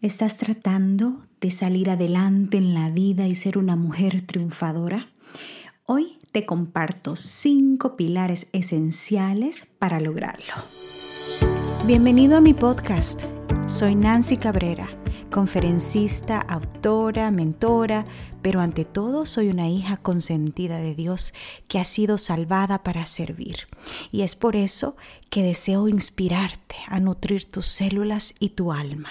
¿Estás tratando de salir adelante en la vida y ser una mujer triunfadora? Hoy te comparto cinco pilares esenciales para lograrlo. Bienvenido a mi podcast. Soy Nancy Cabrera, conferencista, autora, mentora, pero ante todo soy una hija consentida de Dios que ha sido salvada para servir. Y es por eso que deseo inspirarte a nutrir tus células y tu alma.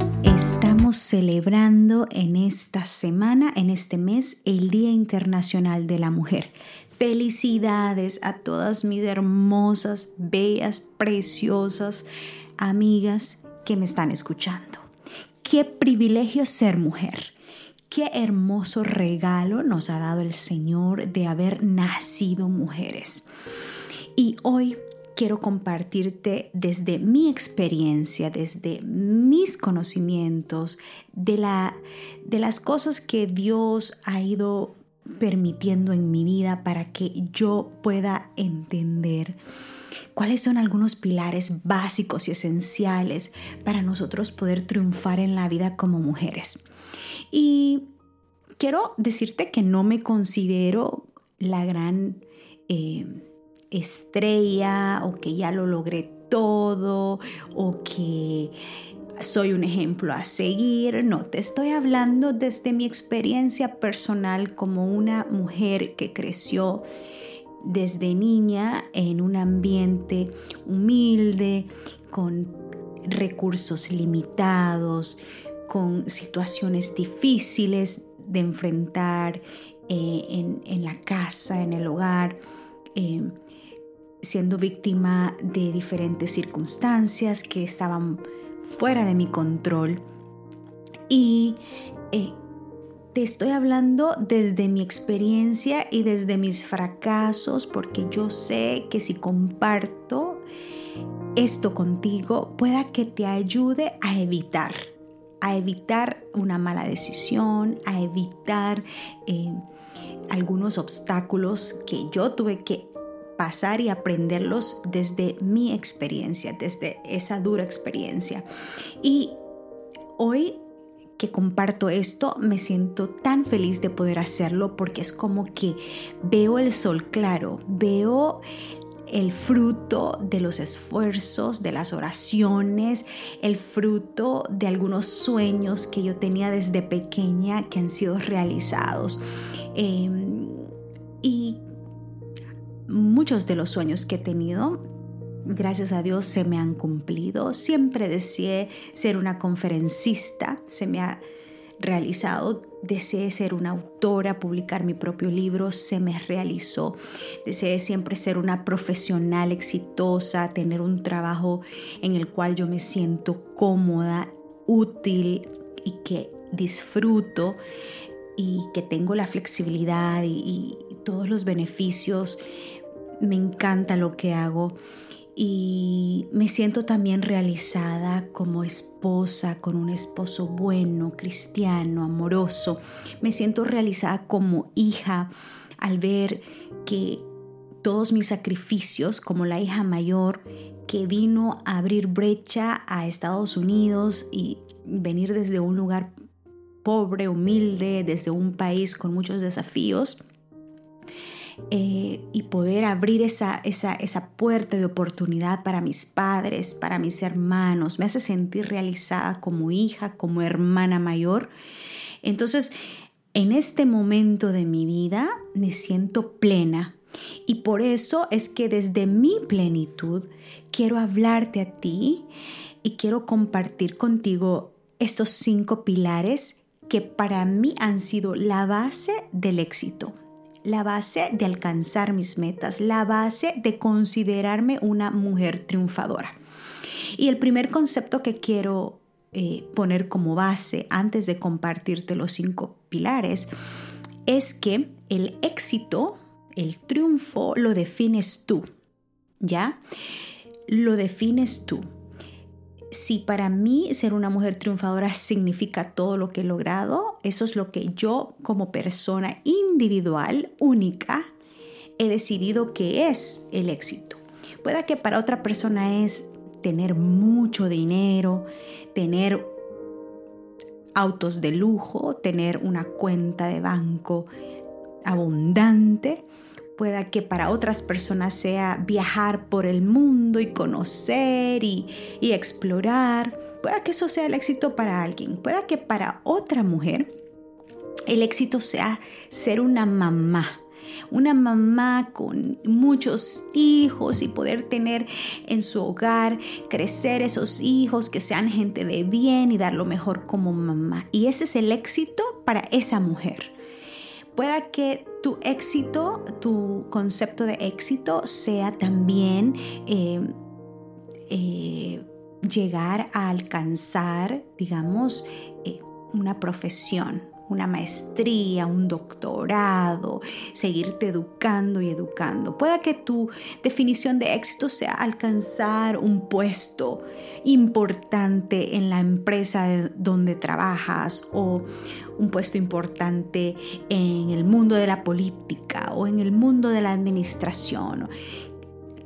Estamos celebrando en esta semana, en este mes, el Día Internacional de la Mujer. Felicidades a todas mis hermosas, bellas, preciosas amigas que me están escuchando. Qué privilegio ser mujer. Qué hermoso regalo nos ha dado el Señor de haber nacido mujeres. Y hoy quiero compartirte desde mi experiencia, desde mis conocimientos, de, la, de las cosas que Dios ha ido permitiendo en mi vida para que yo pueda entender cuáles son algunos pilares básicos y esenciales para nosotros poder triunfar en la vida como mujeres. Y quiero decirte que no me considero la gran eh, estrella o que ya lo logré todo o que soy un ejemplo a seguir. No, te estoy hablando desde mi experiencia personal como una mujer que creció desde niña en un ambiente humilde, con recursos limitados, con situaciones difíciles de enfrentar eh, en, la casa, en el hogar, eh, siendo víctima de diferentes circunstancias que estaban fuera de mi control. Y eh, te estoy hablando desde mi experiencia y desde mis fracasos, porque yo sé que si comparto esto contigo, pueda que te ayude a evitar, a evitar una mala decisión, a evitar eh, algunos obstáculos que yo tuve que pasar y aprenderlos desde mi experiencia, desde esa dura experiencia. Y hoy que comparto esto, me siento tan feliz de poder hacerlo porque es como que veo el sol claro, veo el fruto de los esfuerzos, de las oraciones, el fruto de algunos sueños que yo tenía desde pequeña que han sido realizados. Em, muchos de los sueños que he tenido gracias a Dios se me han cumplido. Siempre deseé ser una conferencista, se me ha realizado. Deseé ser una autora, publicar mi propio libro, se me realizó. Deseé siempre ser una profesional exitosa, tener un trabajo en el cual yo me siento cómoda, útil y que disfruto y que tengo la flexibilidad y, todos los beneficios. Me encanta lo que hago y me siento también realizada como esposa, con un esposo bueno, cristiano, amoroso. Me siento realizada como hija al ver que todos mis sacrificios como la hija mayor que vino a abrir brecha a Estados Unidos y venir desde un lugar pobre, humilde, desde un país con muchos desafíos, eh, y poder abrir esa, esa, esa puerta de oportunidad para mis padres, para mis hermanos, me hace sentir realizada como hija, como hermana mayor. Entonces, en este momento de mi vida me siento plena y por eso es que desde mi plenitud quiero hablarte a ti y quiero compartir contigo estos cinco pilares que para mí han sido la base del éxito la base de alcanzar mis metas, la base de considerarme una mujer triunfadora. Y el primer concepto que quiero eh, poner como base antes de compartirte los cinco pilares es que el éxito, el triunfo, lo defines tú, ¿ya? Lo defines tú. Si para mí ser una mujer triunfadora significa todo lo que he logrado, eso es lo que yo como persona individual, única, he decidido que es el éxito. Puede que para otra persona es tener mucho dinero, tener autos de lujo, tener una cuenta de banco abundante. Pueda que para otras personas sea viajar por el mundo y conocer y, explorar. Pueda que eso sea el éxito para alguien. Pueda que para otra mujer el éxito sea ser una mamá una mamá con muchos hijos y poder tener en su hogar, crecer esos hijos que sean gente de bien y dar lo mejor como mamá. Y ese es el éxito para esa mujer. Pueda que tu éxito, tu concepto de éxito sea también eh, eh, llegar a alcanzar, digamos, eh, una profesión, una maestría, un doctorado, seguirte educando y educando. Pueda que tu definición de éxito sea alcanzar un puesto importante en la empresa donde trabajas o un puesto importante en el mundo de la política o en el mundo de la administración.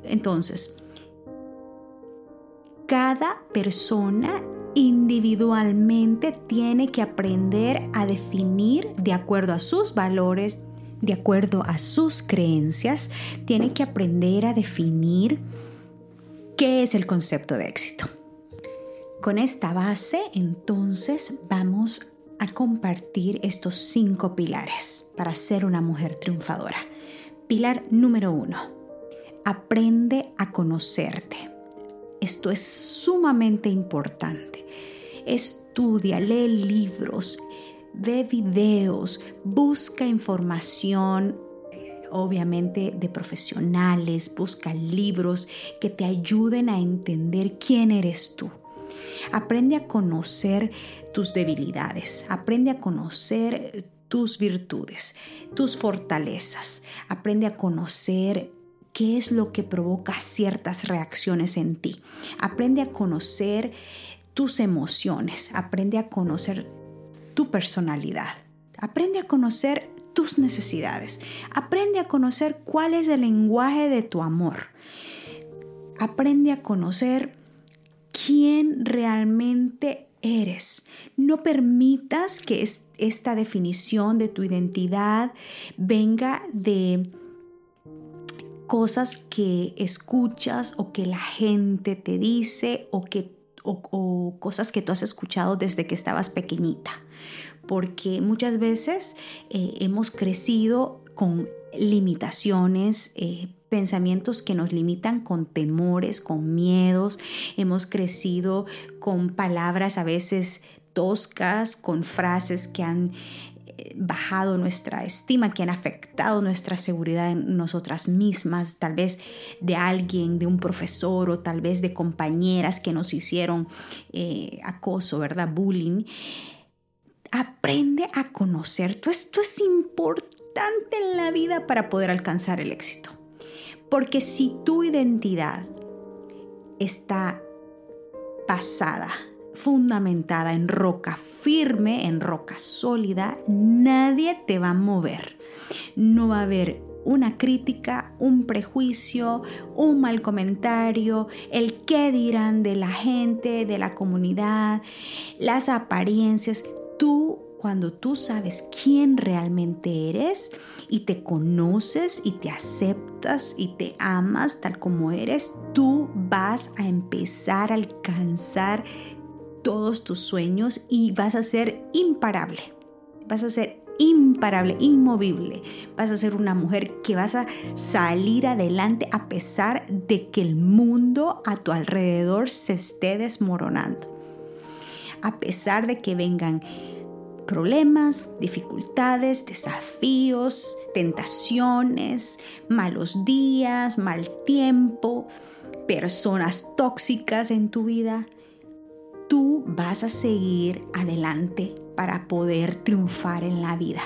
Entonces, cada persona individualmente tiene que aprender a definir de acuerdo a sus valores, de acuerdo a sus creencias, tiene que aprender a definir qué es el concepto de éxito. Con esta base, entonces, vamos a compartir estos cinco pilares para ser una mujer triunfadora. Pilar número uno, aprende a conocerte. Esto es sumamente importante estudia, lee libros, ve videos, busca información eh, obviamente de profesionales, busca libros que te ayuden a entender quién eres tú. Aprende a conocer tus debilidades, aprende a conocer tus virtudes, tus fortalezas, aprende a conocer qué es lo que provoca ciertas reacciones en ti. Aprende a conocer tus emociones, aprende a conocer tu personalidad, aprende a conocer tus necesidades, aprende a conocer cuál es el lenguaje de tu amor, aprende a conocer quién realmente eres. No permitas que esta definición de tu identidad venga de cosas que escuchas o que la gente te dice o que o, cosas que tú has escuchado desde que estabas pequeñita. Porque muchas veces eh, hemos crecido con limitaciones, eh, pensamientos que nos limitan con temores, con miedos. Hemos crecido con palabras a veces toscas, con frases que han bajado nuestra estima, que han afectado nuestra seguridad en nosotras mismas, tal vez de alguien, de un profesor o tal vez de compañeras que nos hicieron eh, acoso, ¿verdad? Bullying. Aprende a conocer. Esto es importante en la vida para poder alcanzar el éxito. Porque si tu identidad está pasada, fundamentada en roca firme, en roca sólida, nadie te va a mover. No va a haber una crítica, un prejuicio, un mal comentario, el qué dirán de la gente, de la comunidad, las apariencias. Tú, cuando tú sabes quién realmente eres y te conoces y te aceptas y te amas tal como eres, tú vas a empezar a alcanzar todos tus sueños y vas a ser imparable. Vas a ser imparable, inmovible. Vas a ser una mujer que vas a salir adelante a pesar de que el mundo a tu alrededor se esté desmoronando. A pesar de que vengan problemas, dificultades, desafíos, tentaciones, malos días, mal tiempo, personas tóxicas en tu vida, tú vas a seguir adelante para poder triunfar en la vida.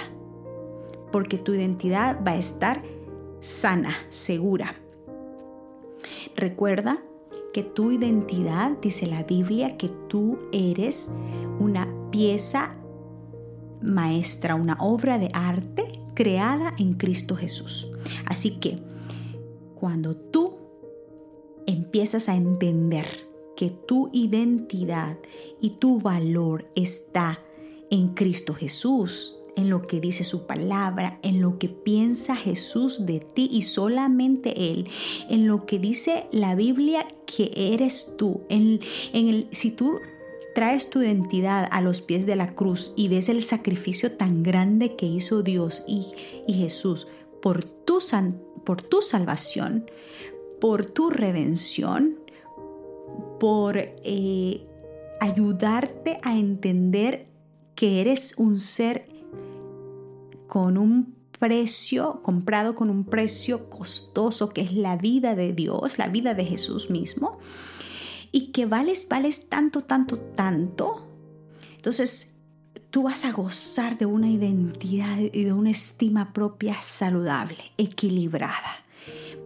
porque tu identidad va a estar sana, segura. Recuerda que tu identidad, dice la Biblia, que tú eres una pieza maestra, una obra de arte creada en Cristo Jesús. Así que cuando tú empiezas a entender que tu identidad y tu valor está en Cristo Jesús, en lo que dice su palabra, en lo que piensa Jesús de ti y solamente Él, en lo que dice la Biblia que eres tú, en, el, si tú traes tu identidad a los pies de la cruz y ves el sacrificio tan grande que hizo Dios y, Jesús por tu, por tu salvación, por tu redención, por eh, ayudarte a entender que eres un ser con un precio, comprado con un precio costoso que es la vida de Dios, la vida de Jesús mismo, y que vales, vales tanto, tanto, tanto. Entonces, tú vas a gozar de una identidad y de una estima propia saludable, equilibrada,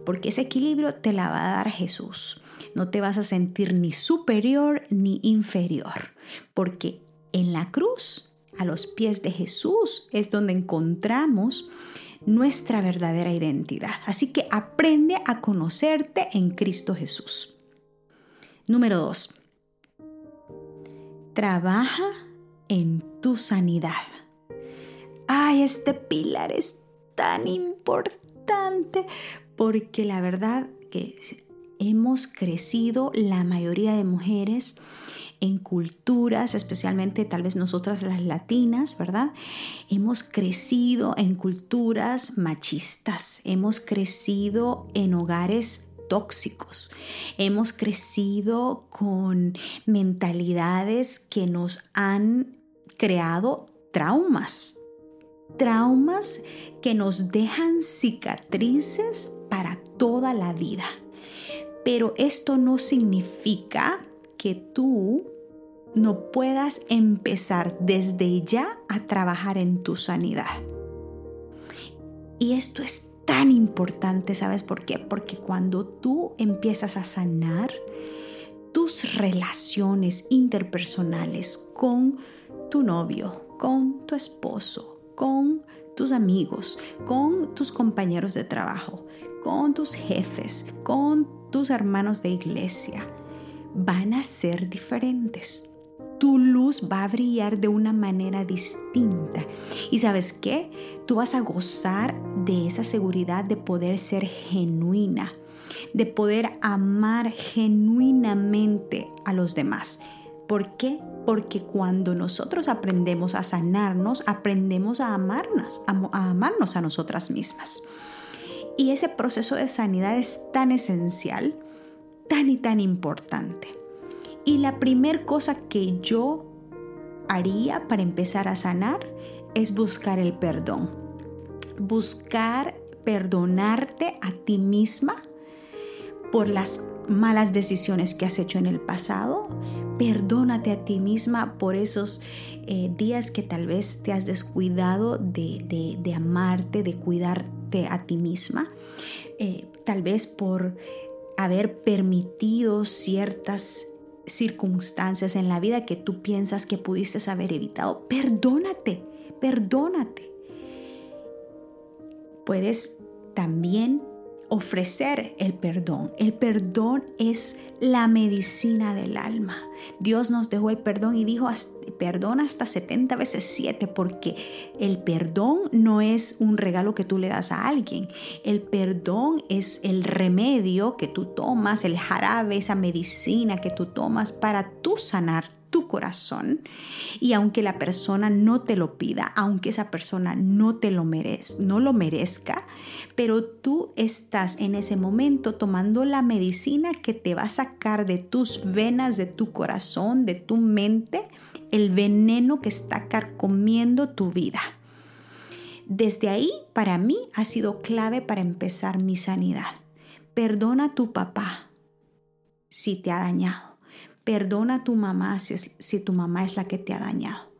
porque ese equilibrio te la va a dar Jesús. No te vas a sentir ni superior ni inferior, porque en la cruz a los pies de Jesús es donde encontramos nuestra verdadera identidad. Así que aprende a conocerte en Cristo Jesús. Número 2. Trabaja en tu sanidad. Ay, este pilar es tan importante porque la verdad que hemos crecido la mayoría de mujeres en culturas, especialmente tal vez nosotras las latinas, ¿verdad? Hemos crecido en culturas machistas, hemos crecido en hogares tóxicos. Hemos crecido con mentalidades que nos han creado traumas. Traumas que nos dejan cicatrices para toda la vida. Pero esto no significa que tú no puedas empezar desde ya a trabajar en tu sanidad. Y esto es tan importante, ¿sabes por qué? Porque cuando tú empiezas a sanar tus relaciones interpersonales con tu novio, con tu esposo, con tus amigos, con tus compañeros de trabajo, con tus jefes, con tus hermanos de iglesia, van a ser diferentes. Tu luz va a brillar de una manera distinta. Y sabes qué? Tú vas a gozar de esa seguridad de poder ser genuina, de poder amar genuinamente a los demás. ¿Por qué? Porque cuando nosotros aprendemos a sanarnos, aprendemos a amarnos, a, amarnos a nosotras mismas. Y ese proceso de sanidad es tan esencial tan y tan importante. Y la primera cosa que yo haría para empezar a sanar es buscar el perdón. Buscar perdonarte a ti misma por las malas decisiones que has hecho en el pasado. Perdónate a ti misma por esos eh, días que tal vez te has descuidado de, amarte, de cuidarte a ti misma. Eh, tal vez por haber permitido ciertas circunstancias en la vida que tú piensas que pudiste haber evitado. Perdónate, perdónate. Puedes también ofrecer el perdón. El perdón es la medicina del alma. Dios nos dejó el perdón y dijo, perdona hasta 70 veces 7, porque el perdón no es un regalo que tú le das a alguien. El perdón es el remedio que tú tomas, el jarabe, esa medicina que tú tomas para tú sanar tu corazón y aunque la persona no te lo pida, aunque esa persona no te lo merezca, no lo merezca, pero tú estás en ese momento tomando la medicina que te va a sacar de tus venas, de tu corazón, de tu mente, el veneno que está carcomiendo tu vida. Desde ahí, para mí, ha sido clave para empezar mi sanidad. Perdona a tu papá si te ha dañado. Perdona a tu mamá si, tu mamá es la que te ha dañado.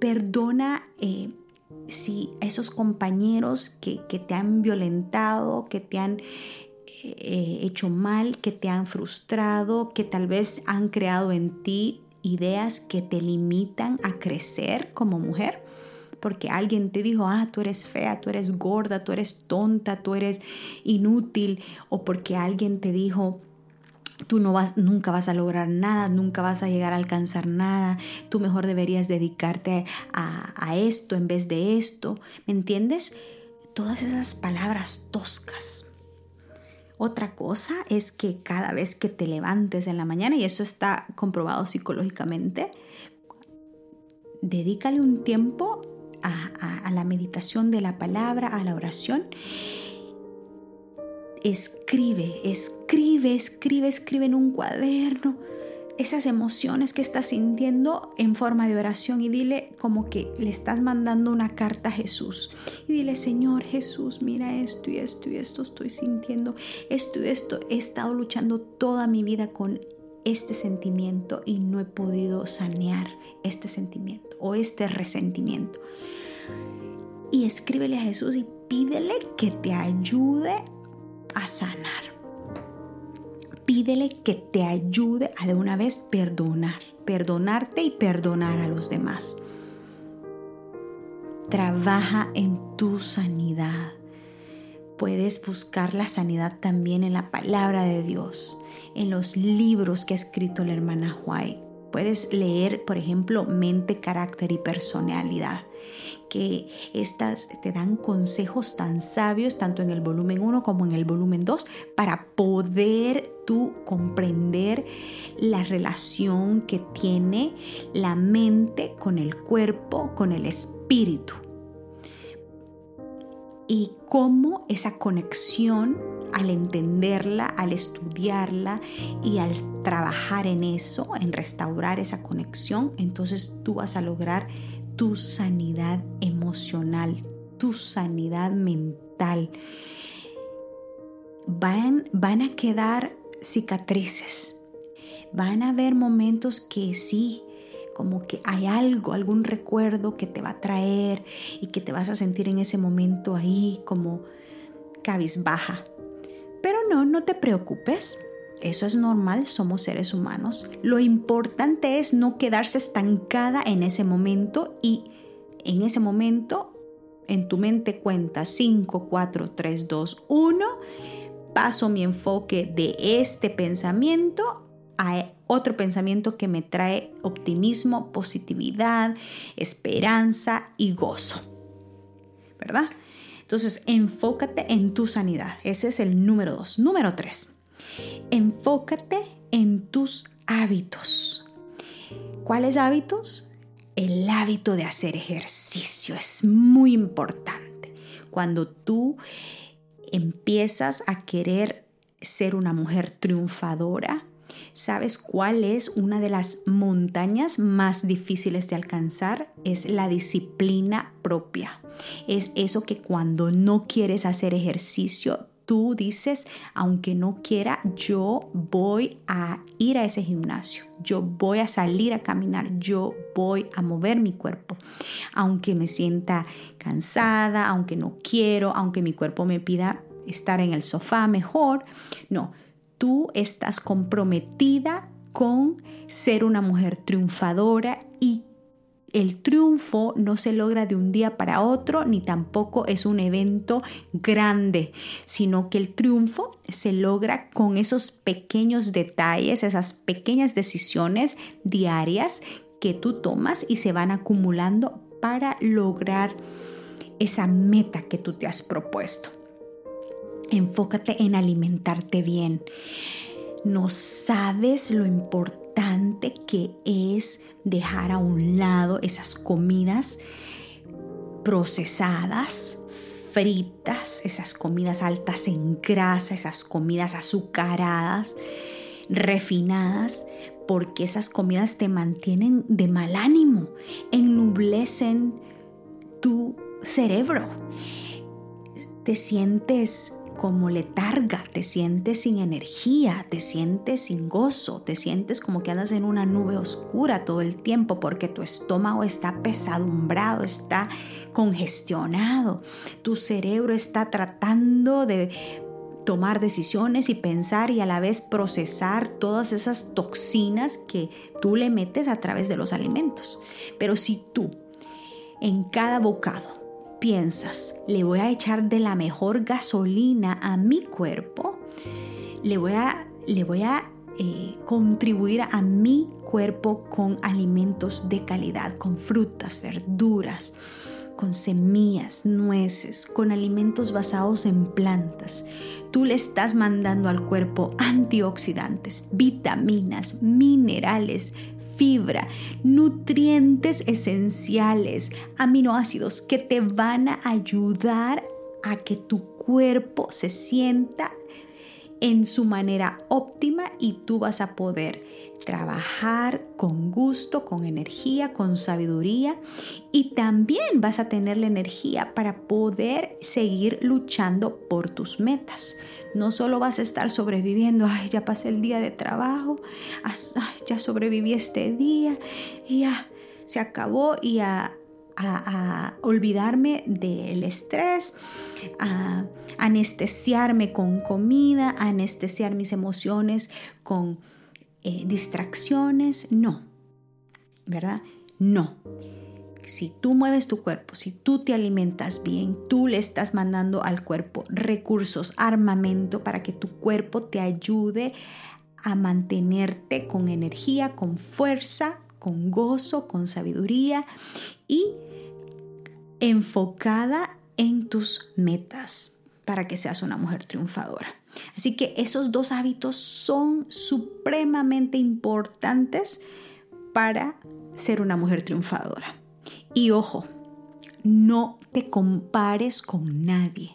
Perdona eh, si esos compañeros que, te han violentado, que te han eh, hecho mal, que te han frustrado, que tal vez han creado en ti ideas que te limitan a crecer como mujer. Porque alguien te dijo, ah, tú eres fea, tú eres gorda, tú eres tonta, tú eres inútil. O porque alguien te dijo, Tú no vas, nunca vas a lograr nada, nunca vas a llegar a alcanzar nada. Tú mejor deberías dedicarte a, esto en vez de esto. ¿Me entiendes? Todas esas palabras toscas. Otra cosa es que cada vez que te levantes en la mañana, y eso está comprobado psicológicamente, dedícale un tiempo a la meditación de la palabra, a la oración escribe, escribe, escribe, escribe en un cuaderno esas emociones que estás sintiendo en forma de oración y dile como que le estás mandando una carta a Jesús. Y dile, Señor Jesús, mira esto y esto y esto estoy sintiendo, esto y esto. He estado luchando toda mi vida con este sentimiento y no he podido sanear este sentimiento o este resentimiento. Y escríbele a Jesús y pídele que te ayude a sanar. Pídele que te ayude a de una vez perdonar, perdonarte y perdonar a los demás. Trabaja en tu sanidad. Puedes buscar la sanidad también en la palabra de Dios, en los libros que ha escrito la hermana White. Puedes leer, por ejemplo, mente, carácter y personalidad que estas te dan consejos tan sabios, tanto en el volumen 1 como en el volumen 2, para poder tú comprender la relación que tiene la mente con el cuerpo, con el espíritu. Y cómo esa conexión, al entenderla, al estudiarla y al trabajar en eso, en restaurar esa conexión, entonces tú vas a lograr tu sanidad emocional, tu sanidad mental. Van, van a quedar cicatrices. Van a haber momentos que sí, como que hay algo, algún recuerdo que te va a traer y que te vas a sentir en ese momento ahí como cabizbaja. Pero no, no te preocupes. Eso es normal, somos seres humanos. Lo importante es no quedarse estancada en ese momento y en ese momento en tu mente cuenta 5, 4, 3, 2, 1. Paso mi enfoque de este pensamiento a otro pensamiento que me trae optimismo, positividad, esperanza y gozo. ¿Verdad? Entonces, enfócate en tu sanidad. Ese es el número 2. Número 3 Enfócate en tus hábitos. ¿Cuáles hábitos? El hábito de hacer ejercicio es muy importante. Cuando tú empiezas a querer ser una mujer triunfadora, ¿sabes cuál es una de las montañas más difíciles de alcanzar? Es la disciplina propia. Es eso que cuando no quieres hacer ejercicio, tú dices, aunque no quiera, yo voy a ir a ese gimnasio, yo voy a salir a caminar, yo voy a mover mi cuerpo, aunque me sienta cansada, aunque no quiero, aunque mi cuerpo me pida estar en el sofá mejor, no, tú estás comprometida con ser una mujer triunfadora y el triunfo no se logra de un día para otro, ni tampoco es un evento grande, sino que el triunfo se logra con esos pequeños detalles, esas pequeñas decisiones diarias que tú tomas y se van acumulando para lograr esa meta que tú te has propuesto. Enfócate en alimentarte bien. No sabes lo importante que es dejar a un lado esas comidas procesadas, fritas, esas comidas altas en grasa, esas comidas azucaradas, refinadas, porque esas comidas te mantienen de mal ánimo, ennublecen tu cerebro. Te sientes como letarga, te sientes sin energía, te sientes sin gozo, te sientes como que andas en una nube oscura todo el tiempo porque tu estómago está pesadumbrado, está congestionado. Tu cerebro está tratando de tomar decisiones y pensar y a la vez procesar todas esas toxinas que tú le metes a través de los alimentos. Pero si tú en cada bocado piensas, le voy a echar de la mejor gasolina a mi cuerpo, le voy a, le voy a eh, contribuir a mi cuerpo con alimentos de calidad, con frutas, verduras, con semillas, nueces, con alimentos basados en plantas. Tú le estás mandando al cuerpo antioxidantes, vitaminas, minerales, fibra, nutrientes esenciales, aminoácidos que te van a ayudar a que tu cuerpo se sienta en su manera óptima y tú vas a poder trabajar con gusto, con energía, con sabiduría y también vas a tener la energía para poder seguir luchando por tus metas. No solo vas a estar sobreviviendo, ay, ya pasé el día de trabajo, ya sobreviví este día, ya se acabó y a, a, olvidarme del estrés, a anestesiarme con comida, a anestesiar mis emociones con eh, distracciones. No, ¿verdad? No. Si tú mueves tu cuerpo, si tú te alimentas bien, tú le estás mandando al cuerpo recursos, armamento para que tu cuerpo te ayude a mantenerte con energía, con fuerza, con gozo, con sabiduría y enfocada en tus metas para que seas una mujer triunfadora. Así que esos dos hábitos son supremamente importantes para ser una mujer triunfadora. Y ojo, no te compares con nadie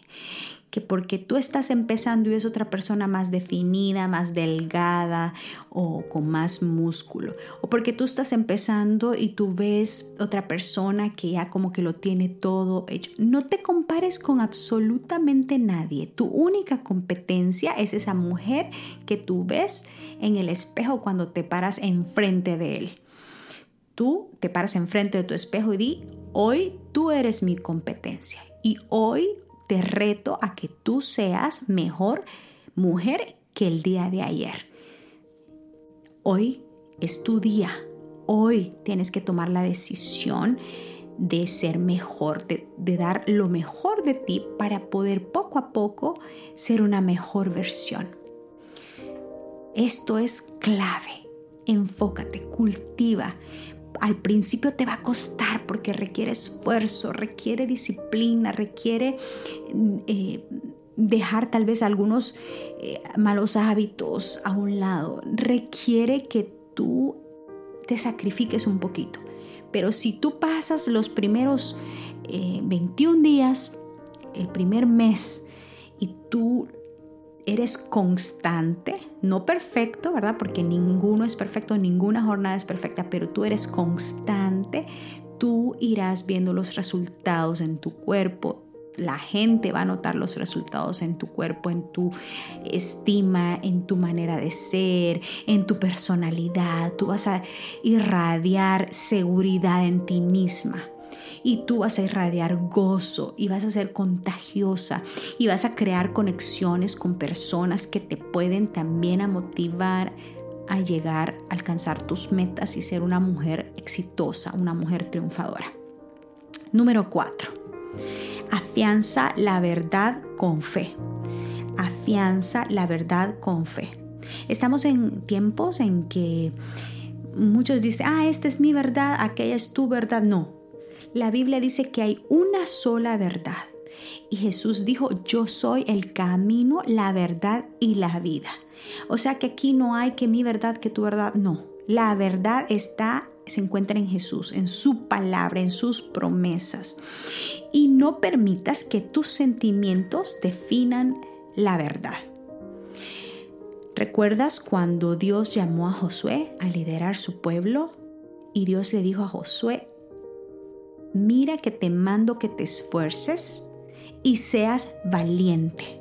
que porque tú estás empezando y es otra persona más definida, más delgada o con más músculo, o porque tú estás empezando y tú ves otra persona que ya como que lo tiene todo hecho. No te compares con absolutamente nadie. Tu única competencia es esa mujer que tú ves en el espejo cuando te paras enfrente de él. Tú te paras enfrente de tu espejo y di, hoy tú eres mi competencia y hoy te reto a que tú seas mejor mujer que el día de ayer. Hoy es tu día. Hoy tienes que tomar la decisión de ser mejor, de, dar lo mejor de ti para poder poco a poco ser una mejor versión. Esto es clave. Enfócate, cultiva, al principio te va a costar porque requiere esfuerzo, requiere disciplina, requiere eh, dejar tal vez algunos eh, malos hábitos a un lado, requiere que tú te sacrifiques un poquito. Pero si tú pasas los primeros 21 eh, días, el primer mes, y tú eres constante, no perfecto, ¿verdad? Porque ninguno es perfecto, ninguna jornada es perfecta, pero tú eres constante, tú irás viendo los resultados en tu cuerpo. La gente va a notar los resultados en tu cuerpo, en tu estima, en tu manera de ser, en tu personalidad. Tú vas a irradiar seguridad en ti misma y tú vas a irradiar gozo y vas a ser contagiosa y vas a crear conexiones con personas que te pueden también motivar a llegar a alcanzar tus metas y ser una mujer exitosa, una mujer triunfadora. Número 4. Afianza la verdad con fe. Afianza la verdad con fe. Estamos en tiempos en que muchos dicen, ah, esta es mi verdad, aquella es tu verdad. No, la Biblia dice que hay una sola verdad. Y Jesús dijo, yo soy el camino, la verdad y la vida. O sea que aquí no hay que mi verdad, que tu verdad, no. La verdad está, se encuentra en Jesús, en su palabra, en sus promesas. Y no permitas que tus sentimientos definan la verdad. ¿Recuerdas cuando Dios llamó a Josué a liderar su pueblo? Y Dios le dijo a Josué, mira que te mando que te esfuerces y seas valiente.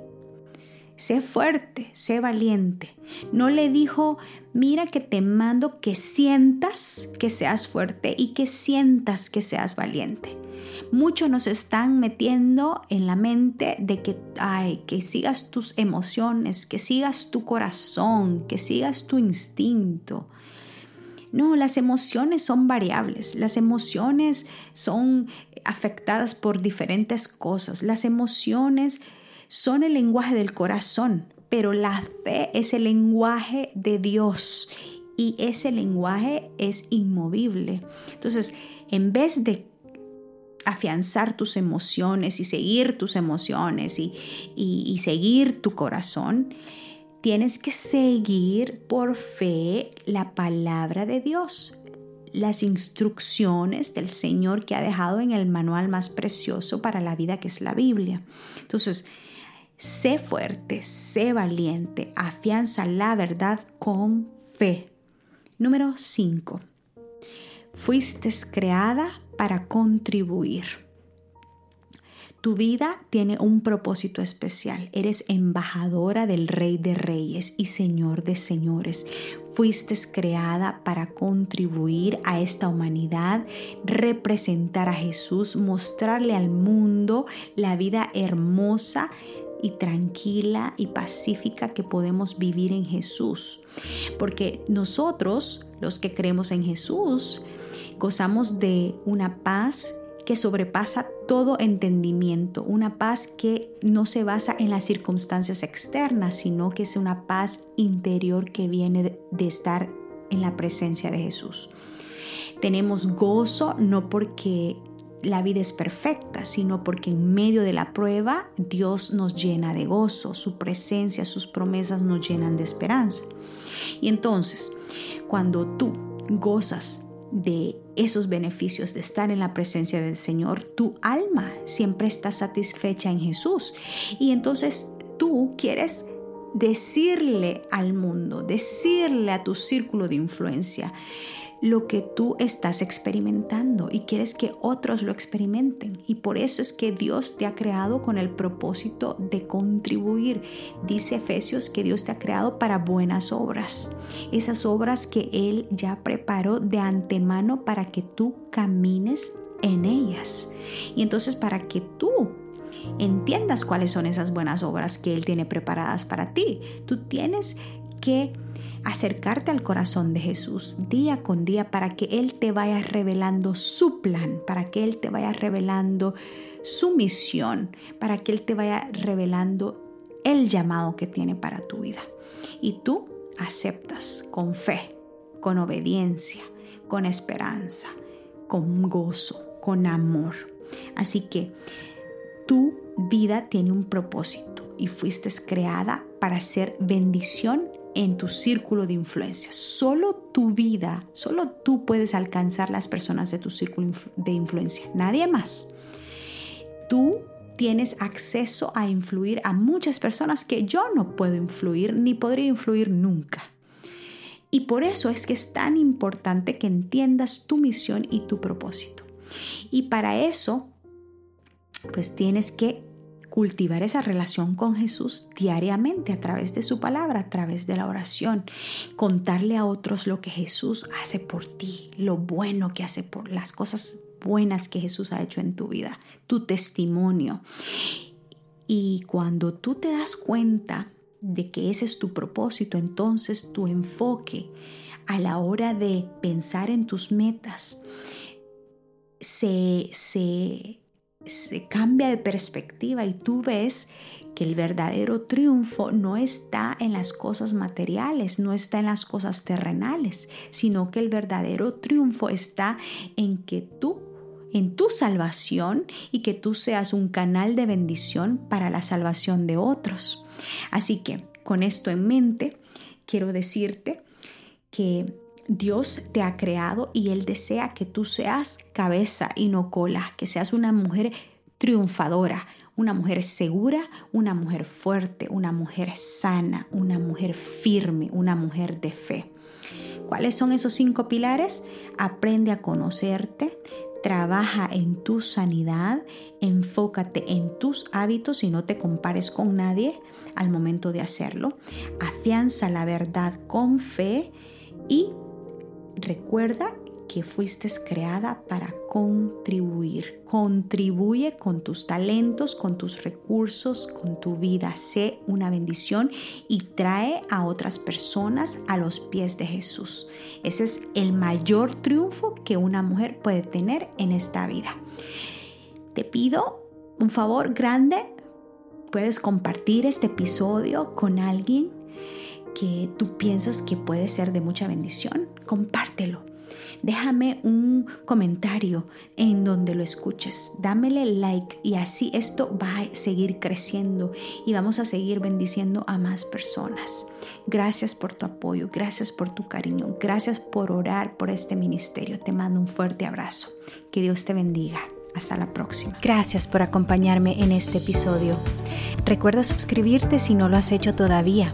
sé fuerte, sé valiente. No le dijo, mira que te mando que sientas que seas fuerte y que sientas que seas valiente. Muchos nos están metiendo en la mente de que, ay, que sigas tus emociones, que sigas tu corazón, que sigas tu instinto. No, las emociones son variables, las emociones son afectadas por diferentes cosas, las emociones son el lenguaje del corazón, pero la fe es el lenguaje de Dios y ese lenguaje es inmovible. Entonces, en vez de afianzar tus emociones y seguir tus emociones y, y, seguir tu corazón, tienes que seguir por fe la palabra de Dios, las instrucciones del Señor que ha dejado en el manual más precioso para la vida que es la Biblia. Entonces, sé fuerte, sé valiente, afianza la verdad con fe. Número 5. Fuiste creada para contribuir. Tu vida tiene un propósito especial. Eres embajadora del Rey de Reyes y Señor de Señores. Fuiste creada para contribuir a esta humanidad, representar a Jesús, mostrarle al mundo la vida hermosa y tranquila y pacífica que podemos vivir en Jesús. Porque nosotros, los que creemos en Jesús, gozamos de una paz que sobrepasa todo entendimiento, una paz que no se basa en las circunstancias externas, sino que es una paz interior que viene de estar en la presencia de Jesús. Tenemos gozo no porque la vida es perfecta, sino porque en medio de la prueba Dios nos llena de gozo, su presencia, sus promesas nos llenan de esperanza. Y entonces, cuando tú gozas de esos beneficios de estar en la presencia del Señor, tu alma siempre está satisfecha en Jesús. Y entonces tú quieres decirle al mundo, decirle a tu círculo de influencia, lo que tú estás experimentando y quieres que otros lo experimenten. Y por eso es que Dios te ha creado con el propósito de contribuir. Dice Efesios que Dios te ha creado para buenas obras. Esas obras que Él ya preparó de antemano para que tú camines en ellas. Y entonces para que tú entiendas cuáles son esas buenas obras que Él tiene preparadas para ti, tú tienes que acercarte al corazón de Jesús día con día para que Él te vaya revelando su plan, para que Él te vaya revelando su misión, para que Él te vaya revelando el llamado que tiene para tu vida. Y tú aceptas con fe, con obediencia, con esperanza, con gozo, con amor. Así que tu vida tiene un propósito y fuiste creada para ser bendición en tu círculo de influencia. Solo tu vida, solo tú puedes alcanzar las personas de tu círculo de influencia, nadie más. Tú tienes acceso a influir a muchas personas que yo no puedo influir ni podría influir nunca. Y por eso es que es tan importante que entiendas tu misión y tu propósito. Y para eso, pues tienes que cultivar esa relación con Jesús diariamente a través de su palabra, a través de la oración, contarle a otros lo que Jesús hace por ti, lo bueno que hace por las cosas buenas que Jesús ha hecho en tu vida, tu testimonio. Y cuando tú te das cuenta de que ese es tu propósito, entonces tu enfoque a la hora de pensar en tus metas se, se se cambia de perspectiva y tú ves que el verdadero triunfo no está en las cosas materiales, no está en las cosas terrenales, sino que el verdadero triunfo está en que tú, en tu salvación y que tú seas un canal de bendición para la salvación de otros. Así que con esto en mente, quiero decirte que Dios te ha creado y Él desea que tú seas cabeza y no cola, que seas una mujer triunfadora, una mujer segura, una mujer fuerte, una mujer sana, una mujer firme, una mujer de fe. ¿Cuáles son esos cinco pilares? Aprende a conocerte, Trabaja en tu sanidad, enfócate en tus hábitos y no te compares con nadie al momento de hacerlo. Afianza la verdad con fe y recuerda que fuiste creada para contribuir. Contribuye con tus talentos, con tus recursos, con tu vida. Sé una bendición y trae a otras personas a los pies de Jesús. Ese es el mayor triunfo que una mujer puede tener en esta vida. Te pido un favor grande. Puedes compartir este episodio con alguien que tú piensas que puede ser de mucha bendición. Compártelo Déjame un comentario en donde lo escuches. Dámele like y así esto va a seguir creciendo y vamos a seguir bendiciendo a más personas. Gracias por tu apoyo, gracias por tu cariño, gracias por orar por este ministerio. Te mando un fuerte abrazo. Que Dios te bendiga. Hasta la próxima. Gracias por acompañarme en este episodio. Recuerda suscribirte si no lo has hecho todavía.